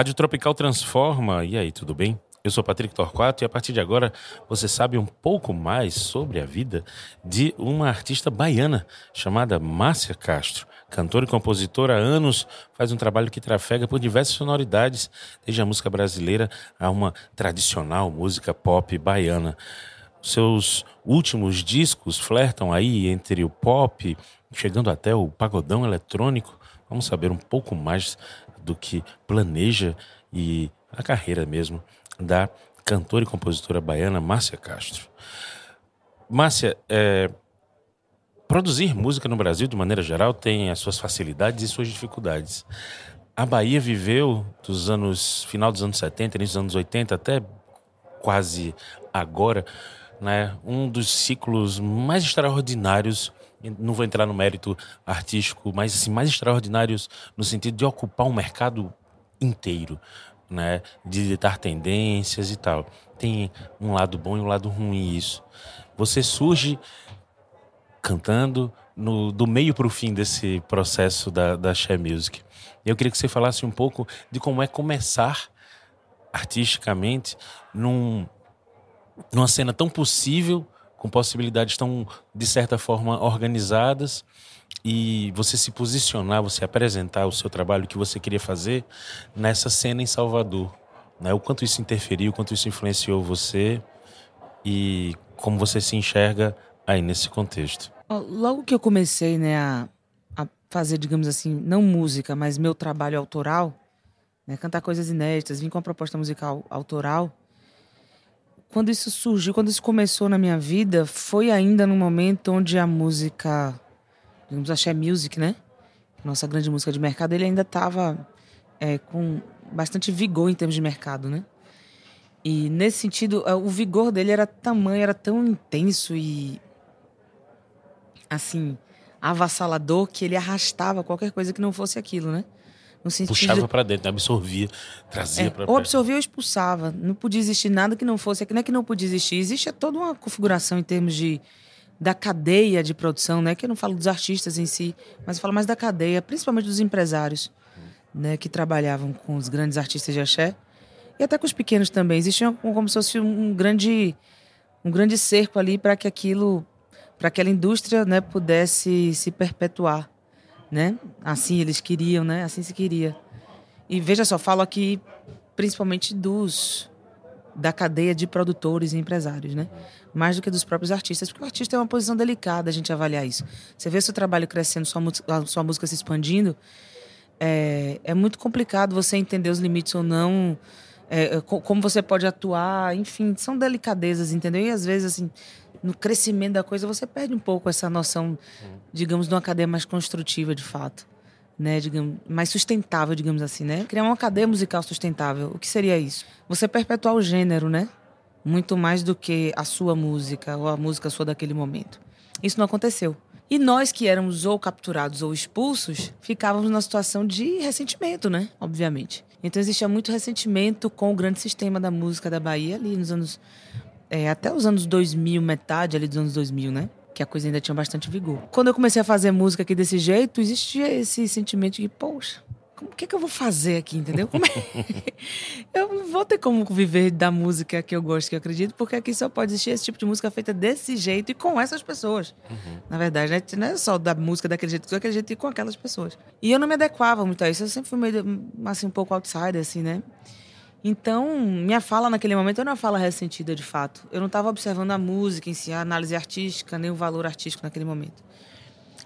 Rádio Tropical Transforma. E aí, tudo bem? Eu sou Patrick Torquato e a partir de agora você sabe um pouco mais sobre a vida de uma artista baiana chamada Márcia Castro. Cantora e compositora há anos, faz um trabalho que trafega por diversas sonoridades, desde a música brasileira a uma tradicional música pop baiana. Seus últimos discos flertam aí entre o pop, chegando até o pagodão eletrônico. Vamos saber um pouco mais do que planeja e a carreira mesmo da cantora e compositora baiana Márcia Castro. Márcia, é, produzir música no Brasil, de maneira geral, tem as suas facilidades e suas dificuldades. A Bahia viveu dos anos final dos anos 70, início dos anos 80 até quase agora, né, um dos ciclos mais extraordinários não vou entrar no mérito artístico, mas assim, mais extraordinários no sentido de ocupar um mercado inteiro, né? De ditar tendências e tal. Tem um lado bom e um lado ruim isso. Você surge cantando no, do meio para o fim desse processo da, da Share Music. Eu queria que você falasse um pouco de como é começar artisticamente num, numa cena tão possível com possibilidades tão, de certa forma, organizadas e você se posicionar, você apresentar o seu trabalho que você queria fazer nessa cena em Salvador. Né? O quanto isso interferiu, o quanto isso influenciou você e como você se enxerga aí nesse contexto. Logo que eu comecei né, a, a fazer, digamos assim, não música, mas meu trabalho autoral, né, cantar coisas inéditas, vim com uma proposta musical autoral, quando isso surgiu, quando isso começou na minha vida, foi ainda no momento onde a música, digamos, a music, né? Nossa grande música de mercado, ele ainda estava é, com bastante vigor em termos de mercado, né? E nesse sentido, é, o vigor dele era tamanho, era tão intenso e assim avassalador que ele arrastava qualquer coisa que não fosse aquilo, né? No sentido Puxava para dentro, absorvia, trazia é, para Ou absorvia ou expulsava. Não podia existir nada que não fosse. Não é que não podia existir. Existe toda uma configuração em termos de da cadeia de produção, né? Que eu não falo dos artistas em si, mas eu falo mais da cadeia, principalmente dos empresários, né? Que trabalhavam com os grandes artistas de axé e até com os pequenos também. Existia como se fosse um grande um grande cerco ali para que aquilo, para aquela indústria, né, pudesse se perpetuar né? Assim eles queriam, né? Assim se queria. E veja só, falo aqui principalmente dos da cadeia de produtores e empresários, né? Mais do que dos próprios artistas, porque o artista é uma posição delicada a gente avaliar isso. Você vê seu trabalho crescendo, sua, sua música se expandindo, é, é muito complicado você entender os limites ou não, é, como você pode atuar, enfim, são delicadezas, entendeu? E às vezes, assim, no crescimento da coisa, você perde um pouco essa noção, digamos, de uma cadeia mais construtiva, de fato. Né, digamos, mais sustentável, digamos assim, né? Criar uma cadeia musical sustentável. O que seria isso? Você perpetuar o gênero, né? Muito mais do que a sua música ou a música sua daquele momento. Isso não aconteceu. E nós que éramos ou capturados ou expulsos, ficávamos numa situação de ressentimento, né? Obviamente. Então existia muito ressentimento com o grande sistema da música da Bahia ali nos anos é, até os anos 2000, metade ali dos anos 2000, né? Que a coisa ainda tinha bastante vigor. Quando eu comecei a fazer música aqui desse jeito, existia esse sentimento de, poxa, o que, é que eu vou fazer aqui, entendeu? É... eu não vou ter como viver da música que eu gosto, que eu acredito, porque aqui só pode existir esse tipo de música feita desse jeito e com essas pessoas. Uhum. Na verdade, né? não é só da música daquele jeito, daquele jeito e com aquelas pessoas. E eu não me adequava muito a isso, eu sempre fui meio, assim, um pouco outsider, assim, né? Então, minha fala naquele momento era uma fala ressentida de fato. Eu não estava observando a música em si, a análise artística, nem o valor artístico naquele momento.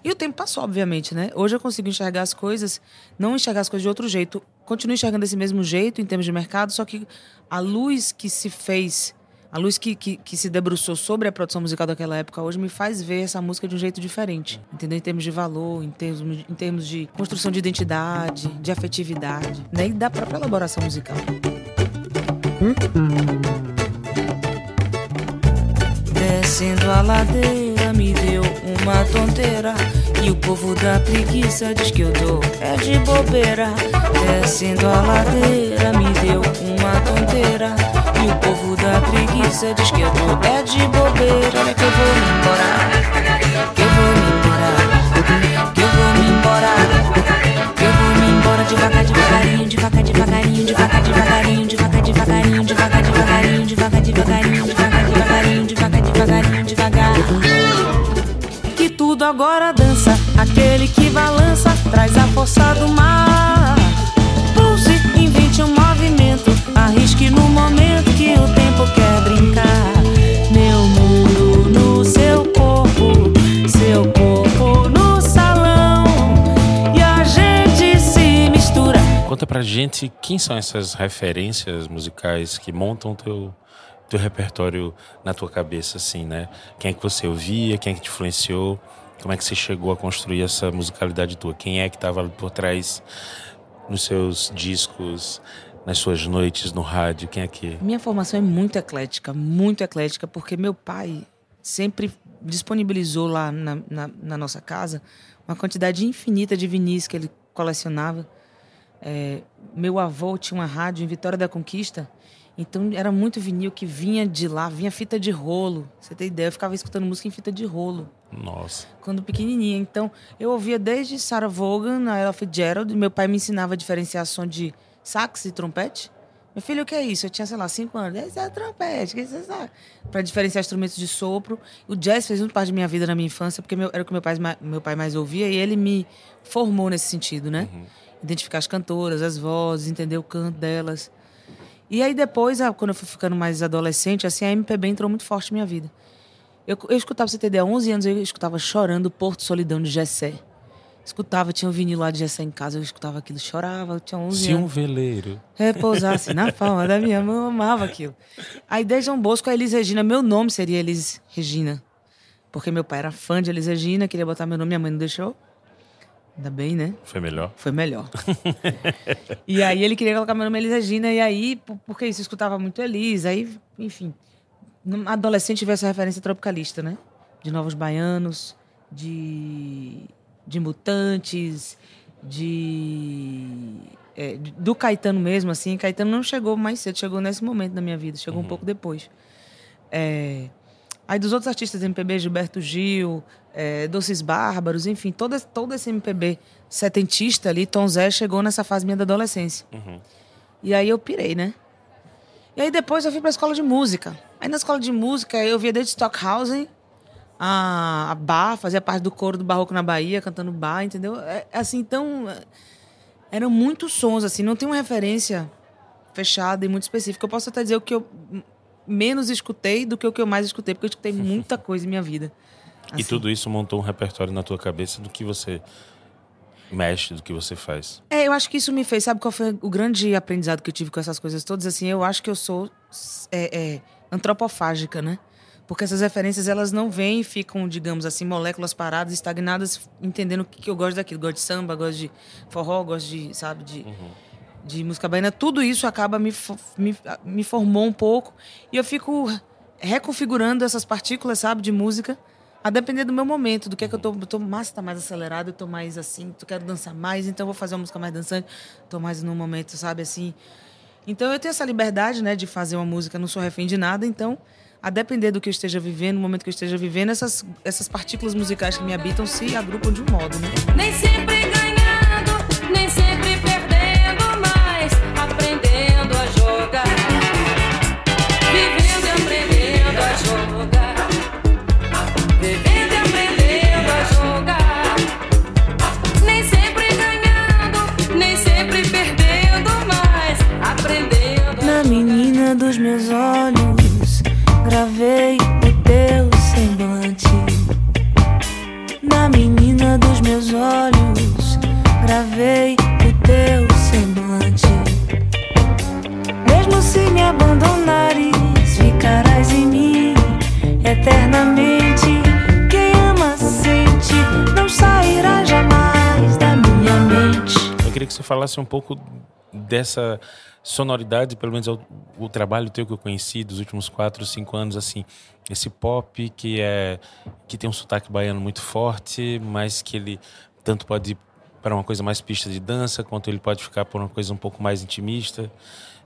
E o tempo passou, obviamente, né? Hoje eu consigo enxergar as coisas, não enxergar as coisas de outro jeito. Continuo enxergando desse mesmo jeito em termos de mercado, só que a luz que se fez, a luz que, que, que se debruçou sobre a produção musical daquela época hoje me faz ver essa música de um jeito diferente. Entendeu? Em termos de valor, em termos, em termos de construção de identidade, de afetividade, né? E da própria elaboração musical. Descendo a ladeira me deu uma tonteira E o povo da preguiça diz que eu dou é de bobeira Descendo a ladeira me o povo da preguiça diz que eu tô é de bobeira. Olha que eu vou me embora. Que eu vou me embora. Que eu vou me embora. Que eu vou me embora devagar, devagarinho, devagar, devagarinho, devagar, devagarinho, devagar, devagarinho, devagar, devagarinho, devagar, devagarinho, devagar, devagarinho, devagar, devagarinho, devagar. Que tudo agora dança, aquele que balança traz a força do mar. Conta pra gente quem são essas referências musicais que montam teu teu repertório na tua cabeça, assim, né? Quem é que você ouvia, quem é que te influenciou, como é que você chegou a construir essa musicalidade tua? Quem é que estava por trás nos seus discos, nas suas noites no rádio? Quem é que. Minha formação é muito eclética, muito eclética, porque meu pai sempre disponibilizou lá na, na, na nossa casa uma quantidade infinita de vinis que ele colecionava. É, meu avô tinha uma rádio em Vitória da Conquista, então era muito vinil que vinha de lá, vinha fita de rolo. Você tem ideia? Eu ficava escutando música em fita de rolo Nossa. quando pequenininha. Então, eu ouvia desde Sarah Vaughan, a Ella Fitzgerald. Meu pai me ensinava a diferenciar som de sax e trompete. Meu filho, o que é isso? Eu tinha, sei lá, cinco anos. Esse é trompete, que isso é Para diferenciar instrumentos de sopro. O jazz fez muito parte da minha vida na minha infância, porque meu- era o que meu pai, meu pai mais ouvia e ele me formou nesse sentido, né? Identificar as cantoras, as vozes, entender o canto delas. E aí depois, quando eu fui ficando mais adolescente, assim, a MPB entrou muito forte na minha vida. Eu, eu escutava, ter ideia, 11 anos eu escutava Chorando Porto Solidão de Gessé. Escutava, tinha um vinil lá de Gessé em casa, eu escutava aquilo, chorava, eu tinha 11 Se um anos. veleiro. Repousasse na palma da minha mão, eu amava aquilo. Aí desde João Bosco, a Elis Regina, meu nome seria Elis Regina. Porque meu pai era fã de Elis Regina, queria botar meu nome, minha mãe não deixou. Ainda bem, né? Foi melhor. Foi melhor. e aí ele queria colocar meu nome Elis Regina, e aí, por- porque isso, eu escutava muito Elis, aí, enfim. Adolescente tive essa referência tropicalista, né? De Novos Baianos, de, de Mutantes, de, é, Do Caetano mesmo, assim. Caetano não chegou mais cedo, chegou nesse momento da minha vida, chegou um pouco depois. É, Aí dos outros artistas MPB, Gilberto Gil, é, Doces Bárbaros, enfim, todo, esse- todo esse MPB setentista ali, Tom Zé, chegou nessa fase minha da adolescência. E aí eu pirei, né? E aí depois eu fui pra escola de música. Aí na escola de música eu via desde Stockhausen a, a bar, fazia parte do coro do Barroco na Bahia, cantando bar, entendeu? É, assim, então... é, Eram muitos sons, assim, não tem uma referência fechada e muito específica. Eu posso até dizer o que eu menos escutei do que o que eu mais escutei, porque eu escutei muita coisa em minha vida. E Assim. tudo isso montou um repertório na tua cabeça do que você mexe, do que você faz. É, eu acho que isso me fez. Sabe qual foi o grande aprendizado que eu tive com essas coisas todas? Assim, eu acho que eu sou é, é, antropofágica, né? Porque essas referências, elas não vêm e ficam, digamos assim, moléculas paradas, estagnadas, entendendo o que, que eu gosto daquilo. Gosto de samba, gosto de forró, gosto de, sabe, de, de música baiana. Tudo isso acaba me, me, me formou um pouco. E eu fico reconfigurando essas partículas, sabe, de música, a depender do meu momento, do que é que eu tô. Eu tô massa tá mais acelerado, eu tô mais assim, eu quero dançar mais, então eu vou fazer uma música mais dançante. Tô mais num momento, sabe, assim. Então eu tenho essa liberdade, né, de fazer uma música, não sou refém de nada, então, a depender do que eu esteja vivendo, no momento que eu esteja vivendo, essas, essas partículas musicais que me habitam se agrupam de um modo, né? Nem sempre meus olhos, gravei o teu semblante. Na menina dos meus olhos, gravei o teu semblante. Mesmo se me abandonares, ficarás em mim eternamente. Quem ama sente, não sairá jamais da minha mente. Eu queria que você falasse um pouco dessa sonoridade, pelo menos é o, o trabalho teu que eu conheci dos últimos quatro, cinco anos, assim, esse pop que é que tem um sotaque baiano muito forte, mas que ele tanto pode ir para uma coisa mais pista de dança, quanto ele pode ficar por uma coisa um pouco mais intimista.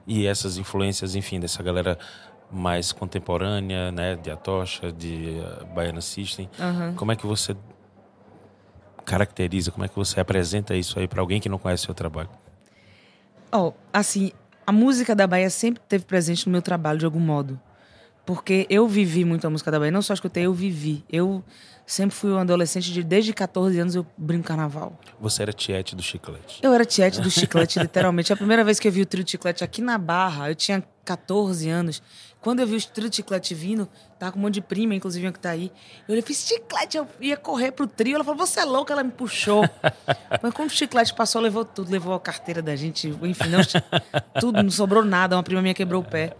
e essas influências, enfim, dessa galera mais contemporânea, né, de Atocha, de uh, Baiana System. Aham. Como é que você caracteriza, como é que você apresenta isso aí para alguém que não conhece o seu trabalho? Ó, assim, a música da Bahia sempre teve presente no meu trabalho de algum modo. Porque eu vivi muito a música da Bahia, não só escutei, eu vivi. Eu sempre fui um adolescente de desde 14 anos eu brinco carnaval. Você era tiete do chiclete. Eu era tiete do chiclete, literalmente. A primeira vez que eu vi o trio de chiclete aqui na Barra, eu tinha 14 anos. Quando eu vi o trio de chiclete vindo, tava com um monte de prima, inclusive uma que tá aí. Eu olhei, fiz chiclete, eu ia correr pro trio. Ela falou, você é louca? Ela me puxou. Mas quando o chiclete passou, levou tudo. Levou a carteira da gente, enfim, não, tudo, não sobrou nada. Uma prima minha quebrou o pé.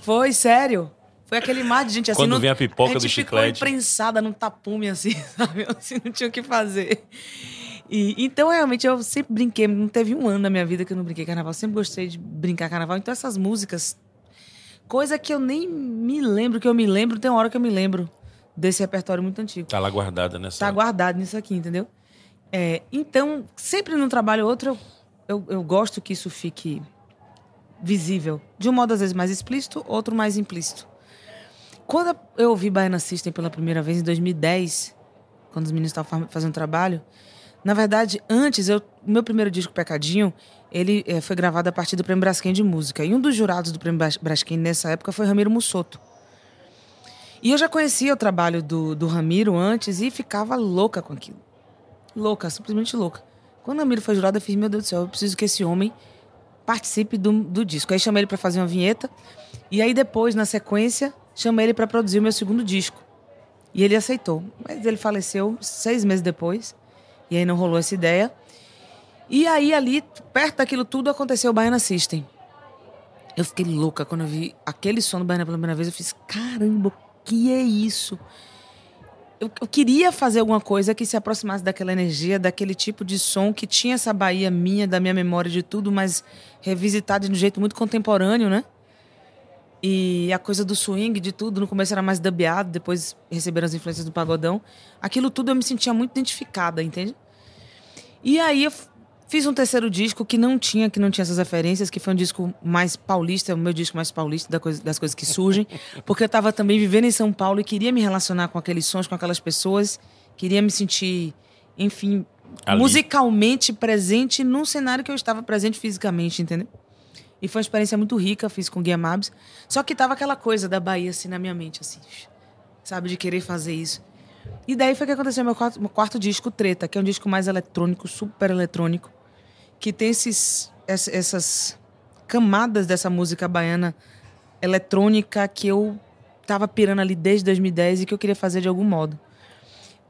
Foi, sério. Foi aquele mar de gente assim. Quando não- vem a pipoca a gente do ficou chiclete. imprensada num tapume, assim, sabe? Assim, não tinha o que fazer. E, então, realmente, eu sempre brinquei. Não teve um ano na minha vida que eu não brinquei carnaval. Sempre gostei de brincar carnaval. Então, essas músicas... Coisa que eu nem me lembro, que eu me lembro, tem uma hora que eu me lembro desse repertório muito antigo. Tá lá guardada nessa. Tá guardado nisso aqui, entendeu? É, então, sempre num trabalho ou outro, eu, eu, eu gosto que isso fique visível. De um modo, às vezes, mais explícito, outro mais implícito. Quando eu ouvi Baiana System pela primeira vez, em 2010, quando os meninos estavam fa- fazendo trabalho, na verdade, antes, o meu primeiro disco, Pecadinho, ele eh, foi gravado a partir do Prêmio Braskem de Música. E um dos jurados do Prêmio Bras- Braskem nessa época foi Ramiro Mussoto. E eu já conhecia o trabalho do, do Ramiro antes e ficava louca com aquilo. Louca, simplesmente louca. Quando o Ramiro foi jurado, eu fiz, meu Deus do céu, eu preciso que esse homem participe do, do disco. Aí chamei ele para fazer uma vinheta. E aí depois, na sequência, chamei ele para produzir o meu segundo disco. E ele aceitou. Mas ele faleceu seis meses depois. E aí não rolou essa ideia. E aí ali, perto daquilo tudo, aconteceu o Baiana System. Eu fiquei louca quando eu vi aquele som do Baiana pela primeira vez. Eu fiz, caramba, que é isso? Eu, eu queria fazer alguma coisa que se aproximasse daquela energia, daquele tipo de som que tinha essa Bahia minha, da minha memória de tudo, mas revisitada de um jeito muito contemporâneo, né? E a coisa do swing, de tudo, no começo era mais dubeado, depois receberam as influências do pagodão. Aquilo tudo eu me sentia muito identificada, entende? E aí eu fiz um terceiro disco que não tinha, que não tinha essas referências, que foi um disco mais paulista, o meu disco mais paulista da coisa- das coisas que surgem, porque eu estava também vivendo em São Paulo e queria me relacionar com aqueles sons, com aquelas pessoas, queria me sentir, enfim, Ali. musicalmente presente num cenário que eu estava presente fisicamente, entendeu? E foi uma experiência muito rica, fiz com Guia Mabs. Só que tava aquela coisa da Bahia, assim, na minha mente, assim, sabe, de querer fazer isso. E daí foi que aconteceu meu quarto, meu quarto disco, Treta, que é um disco mais eletrônico, super eletrônico, que tem esses, ess- essas camadas dessa música baiana eletrônica que eu tava pirando ali desde 2010 e que eu queria fazer de algum modo.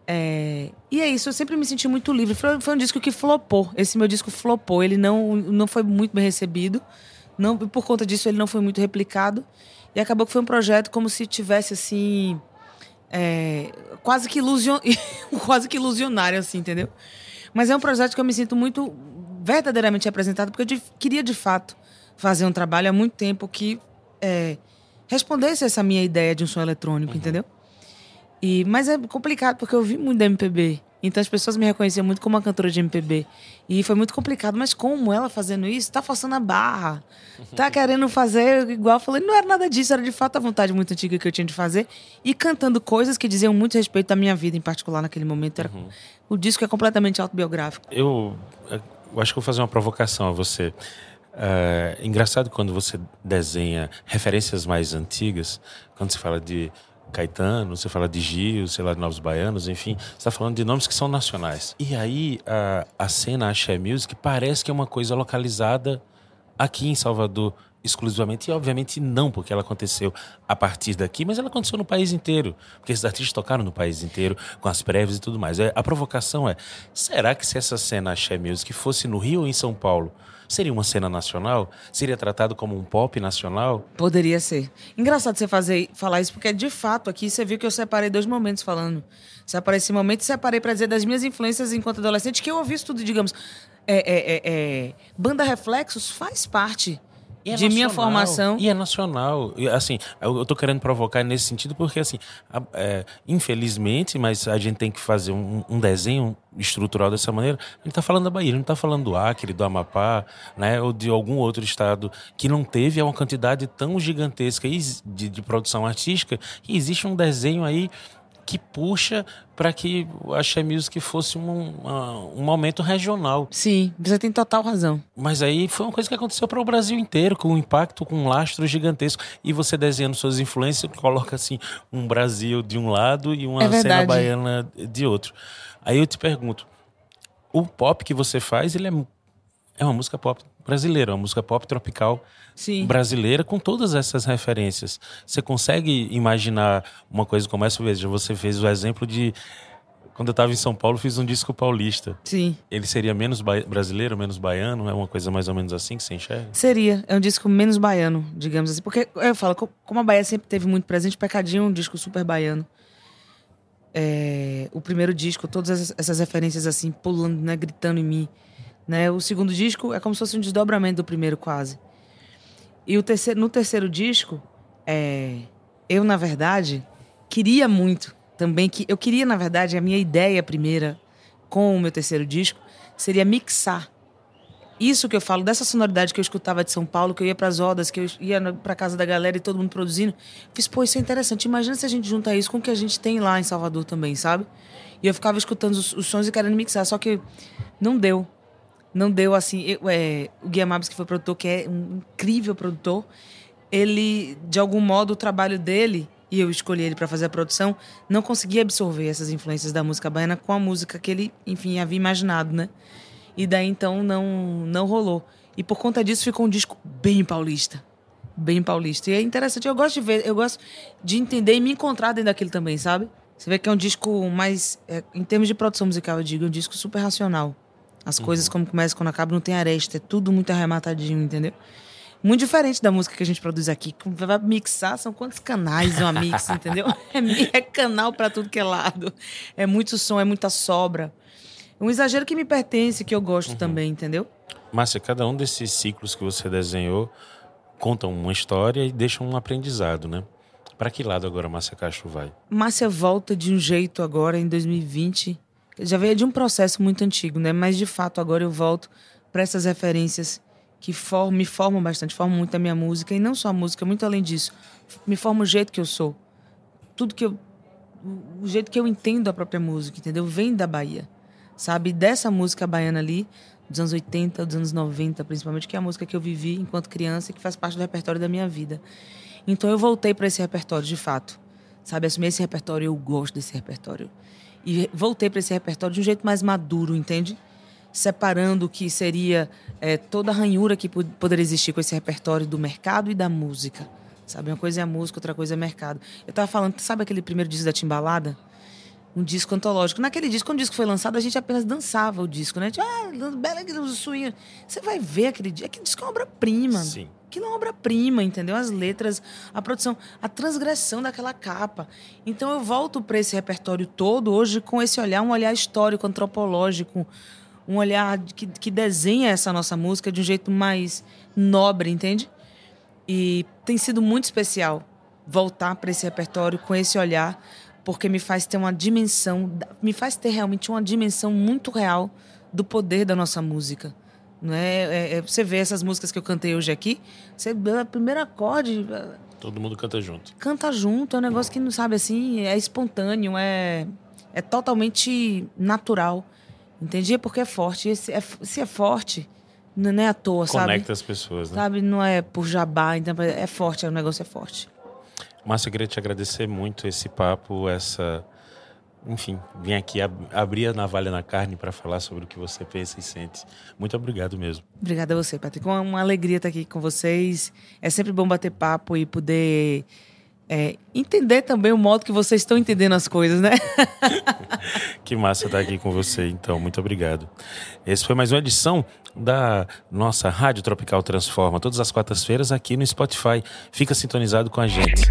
É, e é isso, eu sempre me senti muito livre. Foi, foi um disco que flopou. Esse meu disco flopou. Ele não, não foi muito bem recebido. Não, por conta disso, ele não foi muito replicado. E acabou que foi um projeto como se tivesse assim. É, quase, que ilusion... quase que ilusionário, assim, entendeu? Mas é um projeto que eu me sinto muito verdadeiramente representado, porque eu de- queria de fato fazer um trabalho há muito tempo que é, respondesse essa minha ideia de um som eletrônico, entendeu? E, mas é complicado, porque eu vi muito da MPB. Então as pessoas me reconheciam muito como uma cantora de MPB. E foi muito complicado. Mas como ela fazendo isso? Tá forçando a barra. Tá querendo fazer igual. Eu falei, não era nada disso. Era de fato a vontade muito antiga que eu tinha de fazer. E cantando coisas que diziam muito respeito à minha vida, em particular, naquele momento. Era, O disco é completamente autobiográfico. Eu, eu acho que vou fazer uma provocação a você. É engraçado quando você desenha referências mais antigas, quando você fala de Caetano, você fala de Gil, sei lá, de Novos Baianos, enfim, você está falando de nomes que são nacionais. E aí a, a cena Axé Music parece que é uma coisa localizada aqui em Salvador exclusivamente, e obviamente não, porque ela aconteceu a partir daqui, mas ela aconteceu no país inteiro, porque esses artistas tocaram no país inteiro, com as prévias e tudo mais. É, A provocação é, será que se essa cena Axé Music fosse no Rio ou em São Paulo, seria uma cena nacional? Seria tratado como um pop nacional? Poderia ser. Engraçado você fazer, falar isso, porque de fato aqui você viu que eu separei dois momentos falando. Separei esse momento e separei para dizer das minhas influências enquanto adolescente, que eu ouvi isso tudo, digamos. É, é, é, é, Banda Reflexos faz parte é de minha nacional, formação. E é nacional. E, assim, eu, tô querendo provocar nesse sentido porque, assim, a- é, infelizmente, mas a gente tem que fazer um, um desenho estrutural dessa maneira. A gente tá falando da Bahia, a gente não tá falando do Acre, do Amapá, né? Ou de algum outro estado que não teve uma quantidade tão gigantesca de, de produção artística. E existe um desenho aí que puxa para que o Axé Music fosse um, um momento regional. Sim, você tem total razão. Mas aí foi uma coisa que aconteceu para o Brasil inteiro, com um impacto, com um lastro gigantesco. E você desenhando suas influências, coloca assim um Brasil de um lado e uma É cena baiana de outro. Aí eu te pergunto, o pop que você faz, ele é, é uma música pop brasileira, uma música pop tropical Sim. brasileira com todas essas referências. Você consegue imaginar uma coisa como essa? Veja, você fez o exemplo de quando eu estava em São Paulo, fiz um disco paulista. Sim. Ele seria menos brasileiro, menos baiano? É uma coisa mais ou menos assim que você enxerga? Seria. É um disco menos baiano, digamos assim. Porque eu falo, co- como a Bahia sempre teve muito presente, Pecadinho é um disco super baiano. É, o primeiro disco, todas essas, essas referências assim, pulando, né, gritando em mim. Né? O segundo disco é como se fosse um desdobramento do primeiro, quase. E o terceiro, no terceiro disco, é, eu, na verdade, queria muito também que. Eu queria, na verdade, a minha ideia primeira com o meu terceiro disco seria mixar isso que eu falo, dessa sonoridade que eu escutava de São Paulo, que eu ia pras rodas, que eu ia pra casa da galera e todo mundo produzindo, fiz, pô, isso é interessante. Imagina se a gente junta isso com o que a gente tem lá em Salvador também, sabe? E eu ficava escutando os, os sons e querendo mixar, só que não deu. Não deu assim. eu- é, o Guia Mabs, que foi produtor, que é um incrível produtor, ele, de algum modo, o trabalho dele, e eu escolhi ele para fazer a produção, não conseguia absorver essas influências da música baiana com a música que ele, enfim, havia imaginado, né? E daí então não não rolou. E por conta disso ficou um disco bem paulista. Bem paulista. E é interessante, eu gosto de ver, eu gosto de entender e me encontrar dentro daquilo também, sabe? Você vê que é um disco mais. é, em termos de produção musical, eu digo, é um disco super racional. As coisas, como começa quando acaba, não tem aresta, é tudo muito arrematadinho, entendeu? Muito diferente da música que a gente produz aqui. Vai mixar, são quantos canais uma mix, entendeu? É, é canal pra tudo que é lado. É muito som, é muita sobra. Um exagero que me pertence, que eu gosto também, entendeu? Márcia, cada um desses ciclos que você desenhou conta uma história e deixa um aprendizado, né? Para que lado agora Márcia Castro vai? Márcia volta de um jeito agora em 2020. Já veio de um processo muito antigo, né? Mas de fato agora eu volto para essas referências que me formam bastante, formam muito a minha música e não só a música, muito além disso, me formam o jeito que eu sou. Tudo que eu o jeito que eu entendo a própria música, entendeu? Vem da Bahia. Sabe? Dessa música baiana ali, dos anos 80, dos anos 90, principalmente, que é a música que eu vivi enquanto criança e que faz parte do repertório da minha vida. Então eu voltei para esse repertório de fato. Sabe, assumir esse repertório, eu gosto desse repertório. E voltei para esse repertório de um jeito mais maduro, entende? Separando o que seria é, toda a ranhura que pod- poderia existir com esse repertório do mercado e da música. Sabe, uma coisa é a música, outra coisa é mercado. Eu tava falando, sabe aquele primeiro disco da Timbalada? Um disco antológico. Naquele disco, quando o disco foi lançado, a gente apenas dançava o disco, né? Tipo, ah, bela swing. Você vai ver aquele disco. Aquele disco é uma obra-prima. Sim. Aquilo é uma obra-prima, entendeu? As letras, a produção, a transgressão daquela capa. Então eu volto para esse repertório todo hoje com esse olhar, um olhar histórico, antropológico, um olhar que, que desenha essa nossa música de um jeito mais nobre, entende? E tem sido muito especial voltar para esse repertório com esse olhar, porque me faz ter uma dimensão, me faz ter realmente uma dimensão muito real do poder da nossa música. Não é, é- é- você vê essas músicas que eu cantei hoje aqui, você o primeiro acorde Todo mundo canta junto. canta junto, é um negócio que não sabe assim, é espontâneo, é é totalmente natural. Entendi? Porque é forte. E se é, se é forte, não é à toa, sabe? Conecta as pessoas, né? Sabe, não é por jabá, então é forte, o negócio é forte. Márcia, eu queria te agradecer muito esse papo, essa. Enfim, vim aqui ab- abrir a navalha na carne para falar sobre o que você pensa e sente. Muito obrigado mesmo. Obrigada a você, Patrick. Uma, uma alegria estar aqui com vocês. É sempre bom bater papo e poder é, entender também o modo que vocês estão entendendo as coisas, né? Que massa estar aqui com você, então. Muito obrigado. Esse foi mais uma edição da nossa Rádio Tropical Transforma, todas as quartas-feiras aqui no Spotify. Fica sintonizado com a gente.